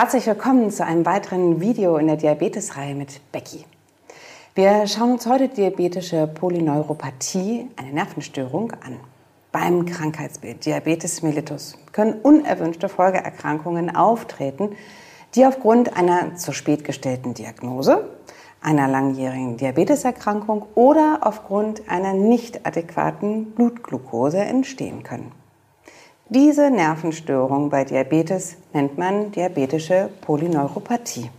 Herzlich willkommen zu einem weiteren Video in der Diabetesreihe mit Becky. Wir schauen uns heute diabetische Polyneuropathie, eine Nervenstörung, an. Beim Krankheitsbild Diabetes mellitus können unerwünschte Folgeerkrankungen auftreten, die aufgrund einer zu spät gestellten Diagnose, einer langjährigen Diabeteserkrankung oder aufgrund einer nicht adäquaten Blutglucose entstehen können. Diese Nervenstörung bei Diabetes nennt man diabetische Polyneuropathie.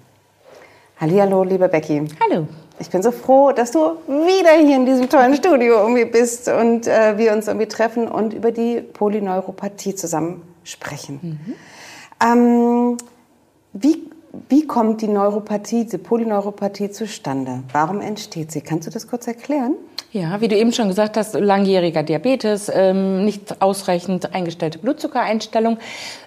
Hallo, liebe Becky. Hallo. Ich bin so froh, dass du wieder hier in diesem tollen Studio irgendwie bist und äh, wir uns irgendwie treffen und über die Polyneuropathie zusammen sprechen. Mhm. Ähm, wie, wie kommt die Neuropathie, die Polyneuropathie zustande? Warum entsteht sie? Kannst du das kurz erklären? Ja, wie du eben schon gesagt hast, langjähriger Diabetes, ähm, nicht ausreichend eingestellte Blutzuckereinstellung.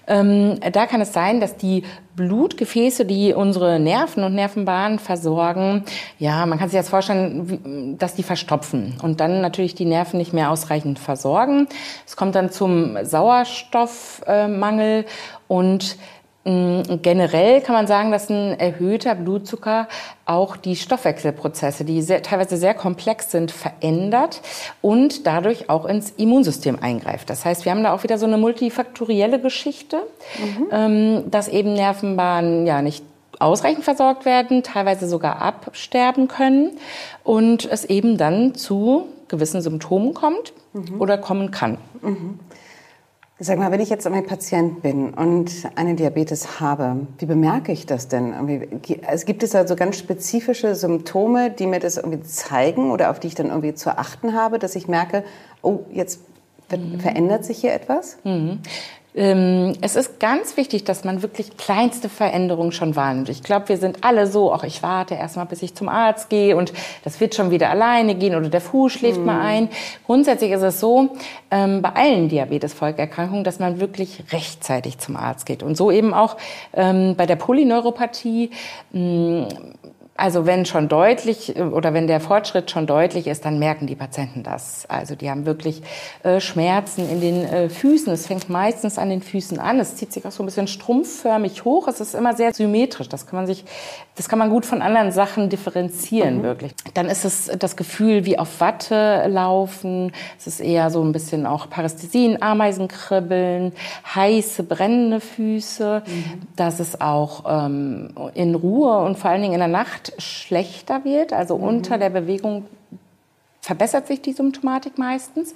Ähm, da kann es sein, dass die Blutgefäße, die unsere Nerven und Nervenbahnen versorgen, ja, man kann sich jetzt vorstellen, dass die verstopfen und dann natürlich die Nerven nicht mehr ausreichend versorgen. Es kommt dann zum Sauerstoffmangel und generell kann man sagen, dass ein erhöhter Blutzucker auch die Stoffwechselprozesse, die sehr, teilweise sehr komplex sind, verändert und dadurch auch ins Immunsystem eingreift. Das heißt, wir haben da auch wieder so eine multifaktorielle Geschichte, mhm. ähm, dass eben Nervenbahnen ja nicht ausreichend versorgt werden, teilweise sogar absterben können und es eben dann zu gewissen Symptomen kommt mhm. oder kommen kann. Mhm. Sag mal, wenn ich jetzt ein Patient bin und eine Diabetes habe, wie bemerke ich das denn? Es gibt es also ganz spezifische Symptome, die mir das irgendwie zeigen oder auf die ich dann irgendwie zu achten habe, dass ich merke, oh, jetzt mhm. verändert sich hier etwas? Mhm. Ähm, es ist ganz wichtig, dass man wirklich kleinste Veränderungen schon wahrnimmt. Ich glaube, wir sind alle so, ach, ich warte erstmal, bis ich zum Arzt gehe und das wird schon wieder alleine gehen oder der Fuß schläft mhm. mal ein. Grundsätzlich ist es so, ähm, bei allen Diabetes-Folgeerkrankungen, dass man wirklich rechtzeitig zum Arzt geht. Und so eben auch ähm, bei der Polyneuropathie. Mh, also wenn schon deutlich äh, oder wenn der Fortschritt schon deutlich ist, dann merken die Patienten das. Also die haben wirklich äh, Schmerzen in den äh, Füßen. Es fängt meistens an den Füßen an. Es zieht sich auch so ein bisschen strumpfförmig hoch. Es ist immer sehr symmetrisch. Das kann man sich, das kann man gut von anderen Sachen differenzieren mhm. wirklich. Dann ist es das Gefühl wie auf Watte laufen. Es ist eher so ein bisschen auch Parästhesien, Ameisenkribbeln, heiße brennende Füße. Mhm. Das ist auch ähm, in Ruhe und vor allen Dingen in der Nacht Nacht schlechter wird, also mhm. unter der Bewegung verbessert sich die Symptomatik meistens.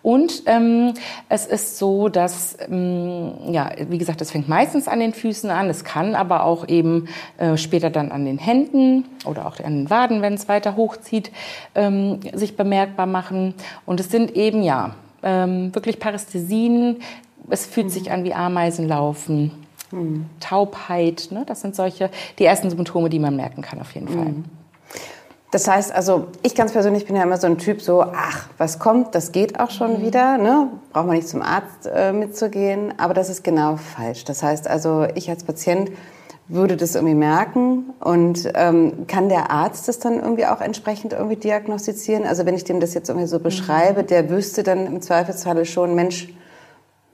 Und ähm, es ist so, dass, ähm, ja, wie gesagt, es fängt meistens an den Füßen an, es kann aber auch eben äh, später dann an den Händen oder auch an den Waden, wenn es weiter hochzieht, ähm, sich bemerkbar machen. Und es sind eben, ja, ähm, wirklich Parästhesien. Es fühlt mhm. sich an wie Ameisenlaufen. Mhm. Taubheit, ne? das sind solche, die ersten Symptome, die man merken kann auf jeden Fall. Mhm. Das heißt also, ich ganz persönlich bin ja immer so ein Typ, so, ach, was kommt, das geht auch schon mhm. wieder, ne? braucht man nicht zum Arzt äh, mitzugehen, aber das ist genau falsch. Das heißt also, ich als Patient würde das irgendwie merken und ähm, kann der Arzt das dann irgendwie auch entsprechend irgendwie diagnostizieren? Also wenn ich dem das jetzt irgendwie so beschreibe, mhm. der wüsste dann im Zweifelsfalle schon, Mensch,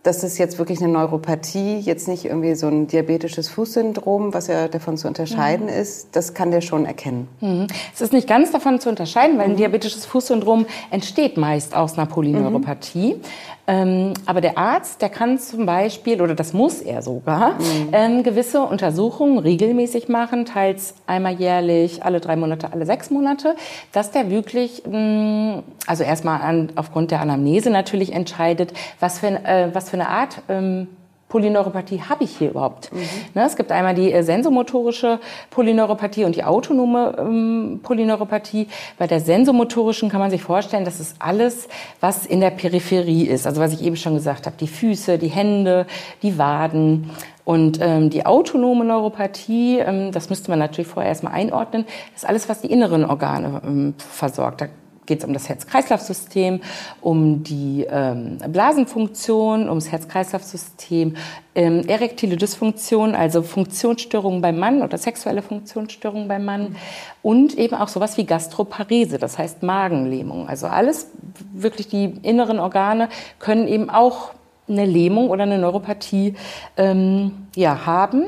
das ist jetzt wirklich eine Neuropathie, jetzt nicht irgendwie so ein diabetisches Fußsyndrom, was ja davon zu unterscheiden mhm. ist. Das kann der schon erkennen. Mhm. Es ist nicht ganz davon zu unterscheiden, weil ein mhm. diabetisches Fußsyndrom entsteht meist aus einer Polyneuropathie. Mhm. Ähm, aber der Arzt, der kann zum Beispiel, oder das muss er sogar, mhm. ähm, gewisse Untersuchungen regelmäßig machen, teils einmal jährlich, alle drei Monate, alle sechs Monate, dass der wirklich, mh, mm, also erstmal an, aufgrund der Anamnese natürlich entscheidet, was für, äh, was für eine Art ähm, Polyneuropathie habe ich hier überhaupt? Mhm. Ne, es gibt einmal die äh, sensomotorische Polyneuropathie und die autonome ähm, Polyneuropathie. Bei der sensomotorischen kann man sich vorstellen, das ist alles, was in der Peripherie ist. Also was ich eben schon gesagt habe, die Füße, die Hände, die Waden. Und ähm, die autonome Neuropathie, ähm, das müsste man natürlich vorher erstmal einordnen, ist alles, was die inneren Organe ähm, versorgt. Da geht es um das Herz-Kreislauf-System, um die ähm, Blasenfunktion, ums Herz-Kreislauf-System, ähm, erektile Dysfunktion, also Funktionsstörungen beim Mann oder sexuelle Funktionsstörungen beim Mann und eben auch sowas wie Gastroparese, das heißt Magenlähmung. Also alles, wirklich die inneren Organe können eben auch eine Lähmung oder eine Neuropathie ähm, ja, haben.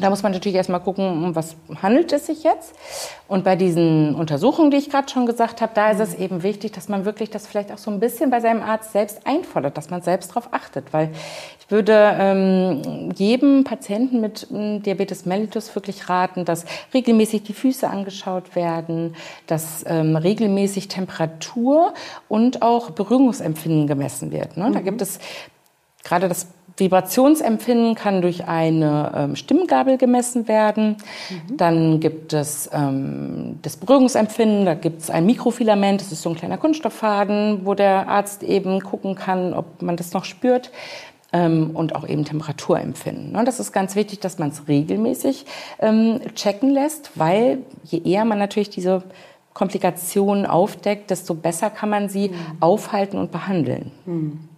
Da muss man natürlich erstmal gucken, um was handelt es sich jetzt. Und bei diesen Untersuchungen, die ich gerade schon gesagt habe, da ist es eben wichtig, dass man wirklich das vielleicht auch so ein bisschen bei seinem Arzt selbst einfordert, dass man selbst darauf achtet. Weil ich würde ähm, jedem Patienten mit ähm, Diabetes mellitus wirklich raten, dass regelmäßig die Füße angeschaut werden, dass ähm, regelmäßig Temperatur und auch Berührungsempfinden gemessen wird. Ne? Mhm. Da gibt es gerade das Vibrationsempfinden kann durch eine ähm, Stimmgabel gemessen werden. Mhm. Dann gibt es ähm, das Berührungsempfinden, da gibt es ein Mikrofilament, das ist so ein kleiner Kunststofffaden, wo der Arzt eben gucken kann, ob man das noch spürt. Ähm, und auch eben Temperaturempfinden. Und das ist ganz wichtig, dass man es regelmäßig ähm, checken lässt, weil je eher man natürlich diese Komplikationen aufdeckt, desto besser kann man sie mhm. aufhalten und behandeln. Mhm.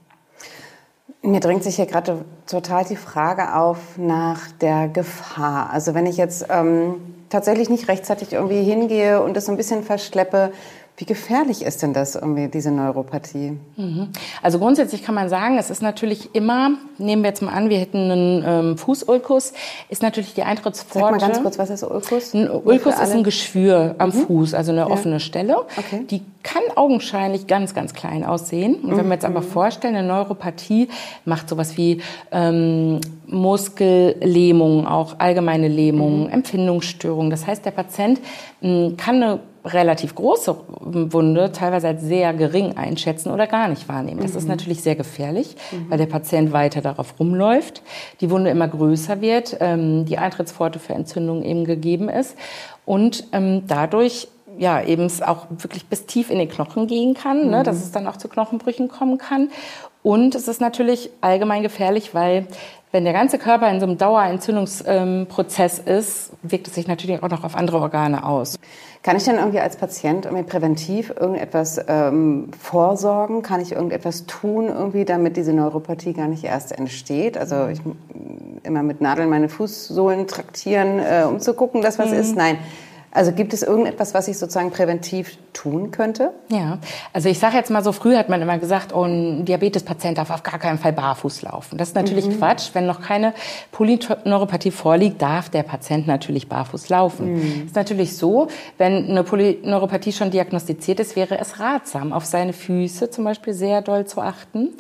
Mir drängt sich hier gerade total die Frage auf nach der Gefahr. Also wenn ich jetzt ähm, tatsächlich nicht rechtzeitig irgendwie hingehe und das so ein bisschen verschleppe, wie gefährlich ist denn das irgendwie, diese Neuropathie? Mhm. Also grundsätzlich kann man sagen, es ist natürlich immer, nehmen wir jetzt mal an, wir hätten einen ähm, Fußulkus, ist natürlich die Eintrittspforte. Sag mal ganz kurz, was ist Ulkus? Ein Ulkus ist ein Geschwür am mhm. Fuß, also eine ja. offene Stelle. Okay. Die kann augenscheinlich ganz, ganz klein aussehen. Und wenn wir jetzt aber mhm. vorstellen, eine Neuropathie macht sowas wie ähm, Muskellähmung, auch allgemeine Lähmung, mhm. Empfindungsstörungen. Das heißt, der Patient hm, kann eine relativ große Wunde teilweise als sehr gering einschätzen oder gar nicht wahrnehmen. Das mhm. ist natürlich sehr gefährlich, mhm. weil der Patient weiter darauf rumläuft, die Wunde immer größer wird, ähm, die Eintrittspforte für Entzündungen eben gegeben ist und ähm, dadurch ja eben es auch wirklich bis tief in den Knochen gehen kann, mhm. ne, dass es dann auch zu Knochenbrüchen kommen kann. Und es ist natürlich allgemein gefährlich, weil wenn der ganze Körper in so einem Dauerentzündungsprozess ist, wirkt es sich natürlich auch noch auf andere Organe aus. Kann ich denn irgendwie als Patient irgendwie präventiv irgendetwas ähm, vorsorgen? Kann ich irgendetwas tun, irgendwie, damit diese Neuropathie gar nicht erst entsteht? Also ich immer mit Nadeln meine Fußsohlen traktieren, äh, um zu gucken, dass was mhm. ist. Nein. Also gibt es irgendetwas, was ich sozusagen präventiv tun könnte? Ja, also ich sage jetzt mal so, früh hat man immer gesagt, oh, ein Diabetespatient darf auf gar keinen Fall barfuß laufen. Das ist natürlich mhm. Quatsch. Wenn noch keine Polyneuropathie vorliegt, darf der Patient natürlich barfuß laufen. Mhm. Ist natürlich so, wenn eine Polyneuropathie schon diagnostiziert ist, wäre es ratsam, auf seine Füße zum Beispiel sehr doll zu achten.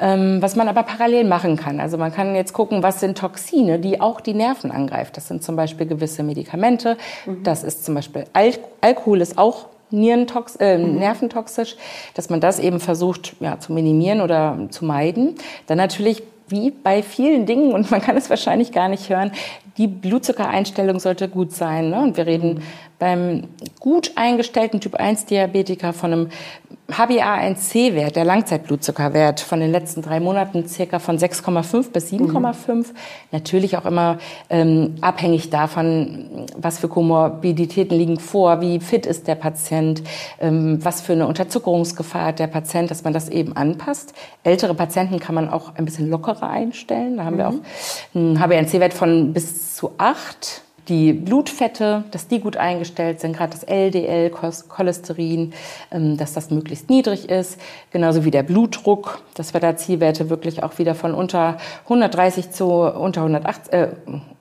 Ähm, was man aber parallel machen kann. Also man kann jetzt gucken, was sind Toxine, die auch die Nerven angreifen. Das sind zum Beispiel gewisse Medikamente. Mhm. Das ist zum Beispiel Al Alkohol ist auch Nierentox äh, mhm. nerventoxisch, dass man das eben versucht ja, zu minimieren oder zu meiden. Dann natürlich wie bei vielen Dingen, und man kann es wahrscheinlich gar nicht hören, die Blutzuckereinstellung sollte gut sein. Ne? Und wir reden mhm. beim gut eingestellten Typ 1 Diabetiker von einem HbA1c-Wert, der Langzeitblutzuckerwert von den letzten drei Monaten circa von 6,5 bis 7,5. Mhm. Natürlich auch immer ähm, abhängig davon, was für Komorbiditäten liegen vor, wie fit ist der Patient, ähm, was für eine Unterzuckerungsgefahr hat der Patient, dass man das eben anpasst. Ältere Patienten kann man auch ein bisschen lockerer einstellen. Da haben mhm. wir auch einen HbA1c-Wert von bis zu 8 die Blutfette, dass die gut eingestellt sind, gerade das LDL, Cholesterin, ähm, dass das möglichst niedrig ist, genauso wie der Blutdruck, dass wir da Zielwerte wirklich auch wieder von unter 130 zu unter 180, äh,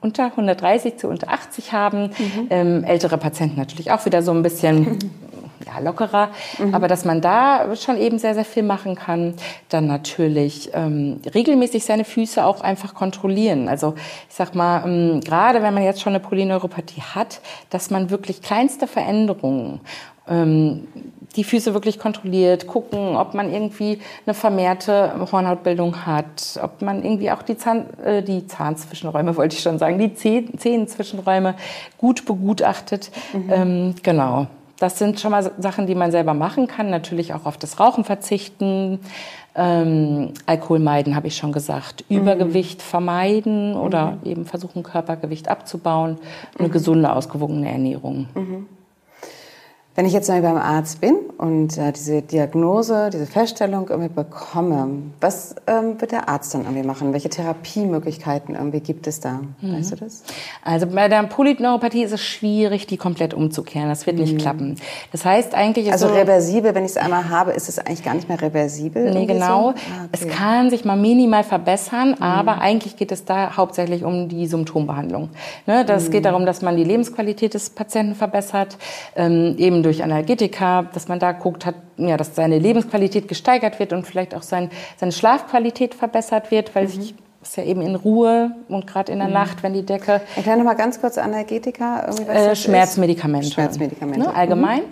unter 130 zu unter 80 haben. Mhm. Ähm, ältere Patienten natürlich auch wieder so ein bisschen ja, lockerer, mhm. aber dass man da schon eben sehr, sehr viel machen kann. Dann natürlich ähm, regelmäßig seine Füße auch einfach kontrollieren. Also ich sag mal, ähm, gerade wenn man jetzt schon eine Polyneuropathie hat, dass man wirklich kleinste Veränderungen ähm, die Füße wirklich kontrolliert, gucken, ob man irgendwie eine vermehrte Hornhautbildung hat, ob man irgendwie auch die, Zahn, äh, die Zahnzwischenräume, wollte ich schon sagen, die Zehenzwischenräume gut begutachtet. Mhm. Ähm, genau. Das sind schon mal Sachen, die man selber machen kann. Natürlich auch auf das Rauchen verzichten. Ähm, Alkohol meiden, habe ich schon gesagt. Mhm. Übergewicht vermeiden oder mhm. eben versuchen, Körpergewicht abzubauen. Eine mhm. gesunde, ausgewogene Ernährung. Wenn ich jetzt mal beim Arzt bin und äh, diese Diagnose, diese Feststellung irgendwie bekomme, was ähm, wird der Arzt dann irgendwie machen? Welche Therapiemöglichkeiten irgendwie gibt es da? Mhm. Weißt du das? Also bei der Polyneuropathie ist es schwierig, die komplett umzukehren. Das wird mhm. nicht klappen. Das heißt eigentlich... Also so, reversibel, wenn ich es einmal habe, ist es eigentlich gar nicht mehr reversibel? Nee, genau. So? Ah, okay. Es kann sich mal minimal verbessern, mhm. aber eigentlich geht es da hauptsächlich um die Symptombehandlung. Ne, das geht mhm. darum, dass man die Lebensqualität des Patienten verbessert, ähm, eben durch Analgetika, dass man da guckt, hat, ja, dass seine Lebensqualität gesteigert wird und vielleicht auch sein, seine Schlafqualität verbessert wird, weil mhm. sich ist ja eben in Ruhe und gerade in der mhm. Nacht, wenn die Decke. Erklär noch mal ganz kurz Analgetika. Äh, Schmerzmedikamente. Schmerzmedikamente. Ne, allgemein. Mhm.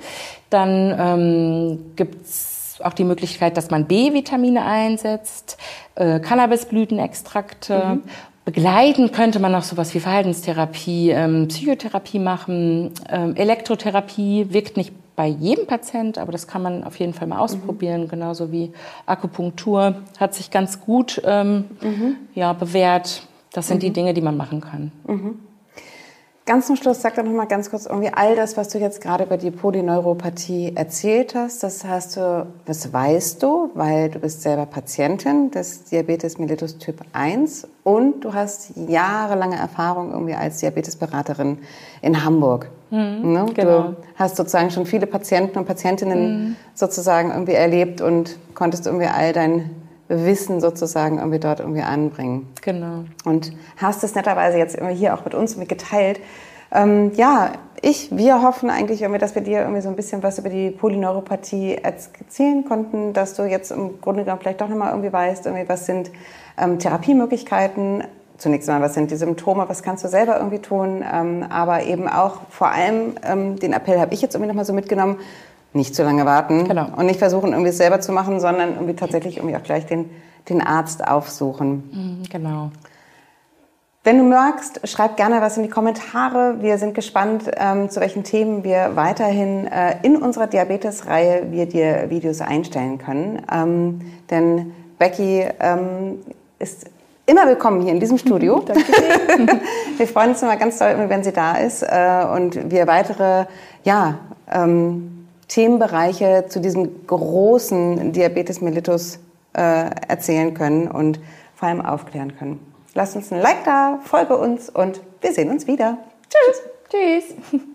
Dann ähm, gibt's auch die Möglichkeit, dass man B-Vitamine einsetzt, äh, Cannabisblütenextrakte mhm. Begleiten könnte man noch sowas wie Verhaltenstherapie, ähm, Psychotherapie machen. Ähm, Elektrotherapie wirkt nicht bei jedem Patient, aber das kann man auf jeden Fall mal ausprobieren, mhm. genauso wie Akupunktur hat sich ganz gut ähm, mhm. ja, bewährt. Das sind mhm. die Dinge, die man machen kann. Ganz zum Schluss sag doch noch mal ganz kurz irgendwie all das, was du jetzt gerade über die Polyneuropathie erzählt hast. Das hast du, das weißt du, weil du bist selber Patientin des Diabetes mellitus Typ 1 und du hast jahrelange Erfahrung irgendwie als Diabetesberaterin in Hamburg. Mhm, ne? genau. Du hast sozusagen schon viele Patienten und Patientinnen mhm. sozusagen irgendwie erlebt und konntest irgendwie all dein Wissen sozusagen irgendwie dort irgendwie anbringen. Genau. Und hast es netterweise jetzt irgendwie hier auch mit uns geteilt. Ähm, ja, ich, wir hoffen eigentlich irgendwie, dass wir dir irgendwie so ein bisschen was über die Polyneuropathie erzählen konnten, dass du jetzt im Grunde genommen vielleicht doch nochmal irgendwie weißt, irgendwie was sind ähm, Therapiemöglichkeiten, zunächst einmal, was sind die Symptome, was kannst du selber irgendwie tun, ähm, aber eben auch vor allem, ähm, den Appell habe ich jetzt irgendwie nochmal so mitgenommen, nicht zu lange warten genau. und nicht versuchen, irgendwie es selber zu machen, sondern irgendwie tatsächlich irgendwie auch gleich den, den Arzt aufsuchen. Mhm, genau. Wenn du magst, schreib gerne was in die Kommentare. Wir sind gespannt, ähm, zu welchen Themen wir weiterhin äh, in unserer Diabetes-Reihe wir dir Videos einstellen können. Ähm, denn Becky ähm, ist immer willkommen hier in diesem Studio. Danke wir freuen uns immer ganz doll, wenn sie da ist äh, und wir weitere, ja, ähm, Themenbereiche zu diesem großen Diabetes mellitus äh, erzählen können und vor allem aufklären können. Lasst uns ein Like da, folge uns und wir sehen uns wieder. Tschüss. Tschüss.